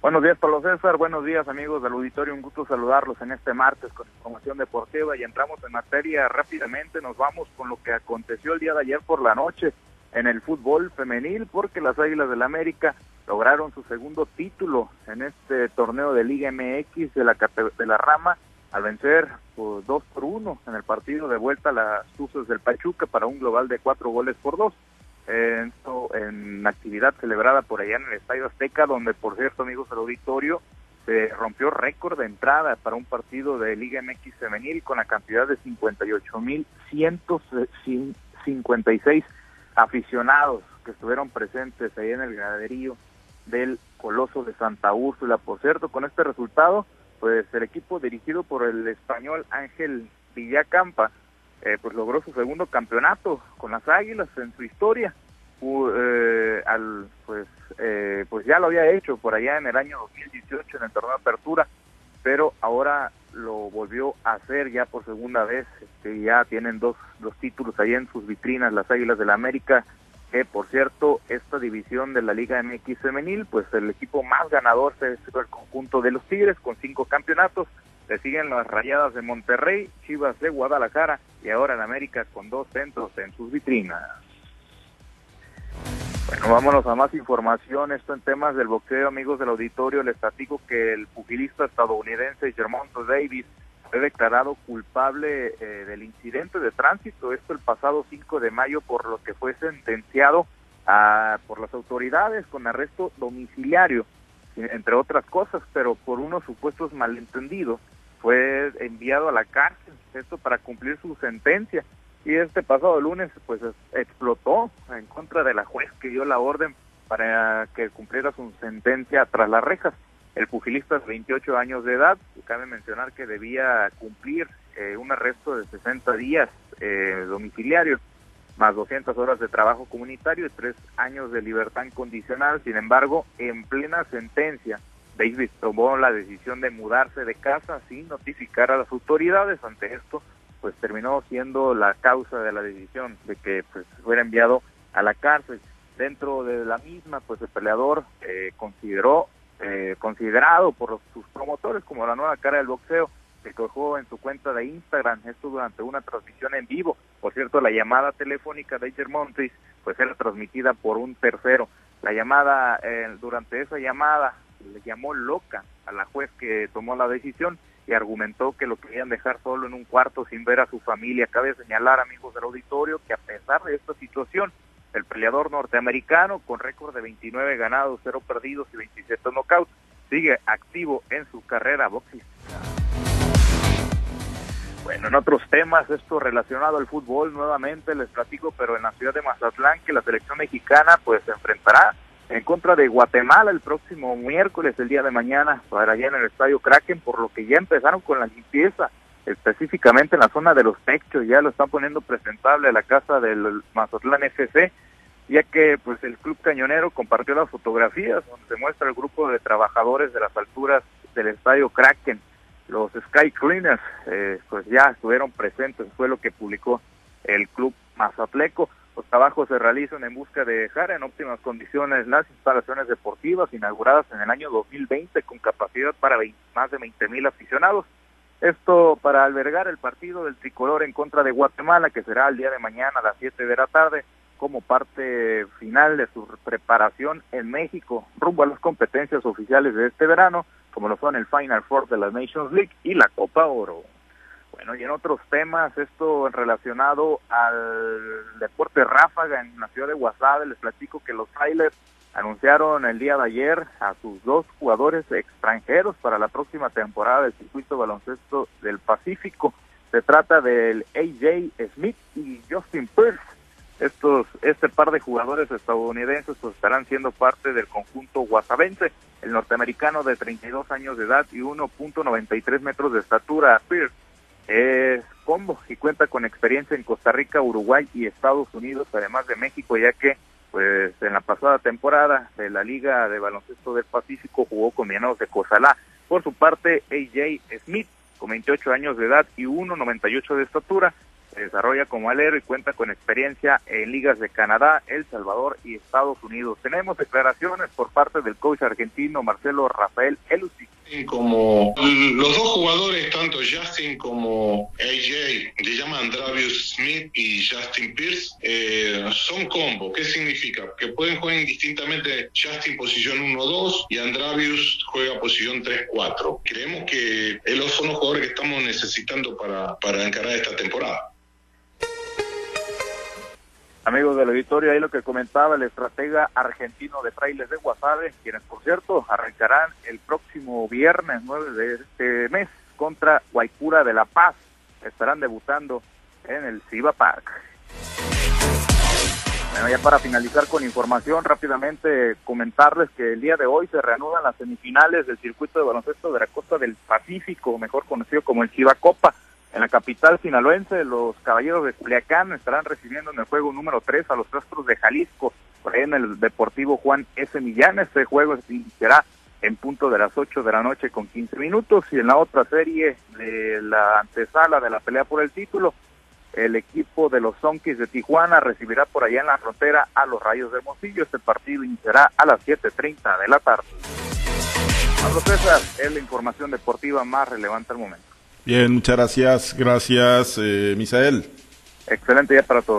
Buenos días, Pablo César. Buenos días, amigos del auditorio. Un gusto saludarlos en este martes con información deportiva y entramos en materia rápidamente. Nos vamos con lo que aconteció el día de ayer por la noche en el fútbol femenil porque las Águilas del la América lograron su segundo título en este torneo de Liga MX de la, de la rama al vencer por dos por uno en el partido de vuelta a las Tuzos del Pachuca para un global de cuatro goles por dos en, en actividad celebrada por allá en el Estadio Azteca, donde por cierto amigos del auditorio se rompió récord de entrada para un partido de Liga MX femenil con la cantidad de 58.156 aficionados que estuvieron presentes ahí en el graderío del Coloso de Santa Úrsula. Por cierto, con este resultado, pues el equipo dirigido por el español Ángel Villacampa eh, pues logró su segundo campeonato con las Águilas en su historia. Eh, al, pues, eh, pues ya lo había hecho por allá en el año 2018 en el torneo de apertura, pero ahora lo volvió a hacer ya por segunda vez. Este, ya tienen dos, dos títulos ahí en sus vitrinas, las Águilas de la América. Que por cierto, esta división de la Liga MX femenil, pues el equipo más ganador es el conjunto de los Tigres con cinco campeonatos le siguen las Rayadas de Monterrey, Chivas de Guadalajara y ahora en América con dos centros en sus vitrinas. Bueno, vámonos a más información. Esto en temas del boxeo, amigos del auditorio. Les platico que el pugilista estadounidense Germonto Davis fue declarado culpable eh, del incidente de tránsito. Esto el pasado 5 de mayo, por lo que fue sentenciado a, por las autoridades con arresto domiciliario, entre otras cosas, pero por unos supuestos malentendidos fue enviado a la cárcel, esto para cumplir su sentencia. Y este pasado lunes pues explotó en contra de la juez que dio la orden para que cumpliera su sentencia tras las rejas. El pugilista de 28 años de edad, cabe mencionar que debía cumplir eh, un arresto de 60 días eh, domiciliario, más 200 horas de trabajo comunitario y tres años de libertad incondicional. Sin embargo, en plena sentencia, Davis tomó la decisión de mudarse de casa sin notificar a las autoridades. Ante esto, pues terminó siendo la causa de la decisión de que pues fuera enviado a la cárcel. Dentro de la misma, pues el peleador eh, consideró, eh, considerado por sus promotores como la nueva cara del boxeo, se cojó en su cuenta de Instagram, esto durante una transmisión en vivo. Por cierto, la llamada telefónica de Montes pues era transmitida por un tercero. La llamada, eh, durante esa llamada, le llamó loca a la juez que tomó la decisión y argumentó que lo querían dejar solo en un cuarto sin ver a su familia. Cabe señalar, amigos del auditorio, que a pesar de esta situación, el peleador norteamericano, con récord de 29 ganados, 0 perdidos y 27 knockouts, sigue activo en su carrera boxística. En otros temas, esto relacionado al fútbol, nuevamente les platico, pero en la ciudad de Mazatlán, que la selección mexicana pues se enfrentará en contra de Guatemala el próximo miércoles, el día de mañana, para allá en el Estadio Kraken, por lo que ya empezaron con la limpieza, específicamente en la zona de los techos, ya lo están poniendo presentable a la casa del Mazatlán FC, ya que pues el Club Cañonero compartió las fotografías donde se muestra el grupo de trabajadores de las alturas del Estadio Kraken, los Sky Cleaners, eh, pues ya estuvieron presentes, fue lo que publicó el Club Mazatleco. Los trabajos se realizan en busca de dejar en óptimas condiciones las instalaciones deportivas inauguradas en el año 2020 con capacidad para más de 20 mil aficionados. Esto para albergar el partido del tricolor en contra de Guatemala, que será el día de mañana a las 7 de la tarde, como parte final de su preparación en México, rumbo a las competencias oficiales de este verano, como lo son el Final Four de la Nations League y la Copa Oro. Bueno, y en otros temas, esto relacionado al deporte ráfaga en la ciudad de Guasave, les platico que los Highlanders anunciaron el día de ayer a sus dos jugadores extranjeros para la próxima temporada del circuito baloncesto del Pacífico. Se trata del AJ Smith y Justin Pierce. Estos, este par de jugadores estadounidenses pues, estarán siendo parte del conjunto guasavense. El norteamericano de 32 años de edad y 1.93 metros de estatura, Pierce, es combo y cuenta con experiencia en Costa Rica, Uruguay y Estados Unidos, además de México, ya que pues en la pasada temporada de la Liga de Baloncesto del Pacífico jugó con Mianos de Cozalá. Por su parte, AJ Smith, con 28 años de edad y 1.98 de estatura, Desarrolla como alero y cuenta con experiencia en ligas de Canadá, El Salvador y Estados Unidos. Tenemos declaraciones por parte del coach argentino Marcelo Rafael Elusi. Como los dos jugadores, tanto Justin como AJ, le llaman Andravius Smith y Justin Pierce, eh, son combo. ¿Qué significa? Que pueden jugar indistintamente Justin posición 1-2 y Andravius juega posición 3-4. Creemos que ellos son los jugadores que estamos necesitando para, para encarar esta temporada. Amigos del auditorio, ahí lo que comentaba el estratega argentino de Frailes de Guasave, quienes por cierto arrancarán el próximo viernes 9 de este mes contra Guaycura de La Paz. Estarán debutando en el Ciba Park. Bueno, ya para finalizar con información, rápidamente comentarles que el día de hoy se reanudan las semifinales del circuito de baloncesto de la costa del Pacífico, mejor conocido como el Chiva Copa. En la capital sinaloense, los caballeros de Culiacán estarán recibiendo en el juego número 3 a los Astros de Jalisco, por ahí en el Deportivo Juan S. Millán. Este juego iniciará en punto de las 8 de la noche con 15 minutos. Y en la otra serie de la antesala de la pelea por el título, el equipo de los Zonkis de Tijuana recibirá por allá en la frontera a los Rayos de Hermosillo. Este partido iniciará a las 7.30 de la tarde. Pablo César, es la información deportiva más relevante al momento. Bien, muchas gracias. Gracias, eh, Misael. Excelente día para todos.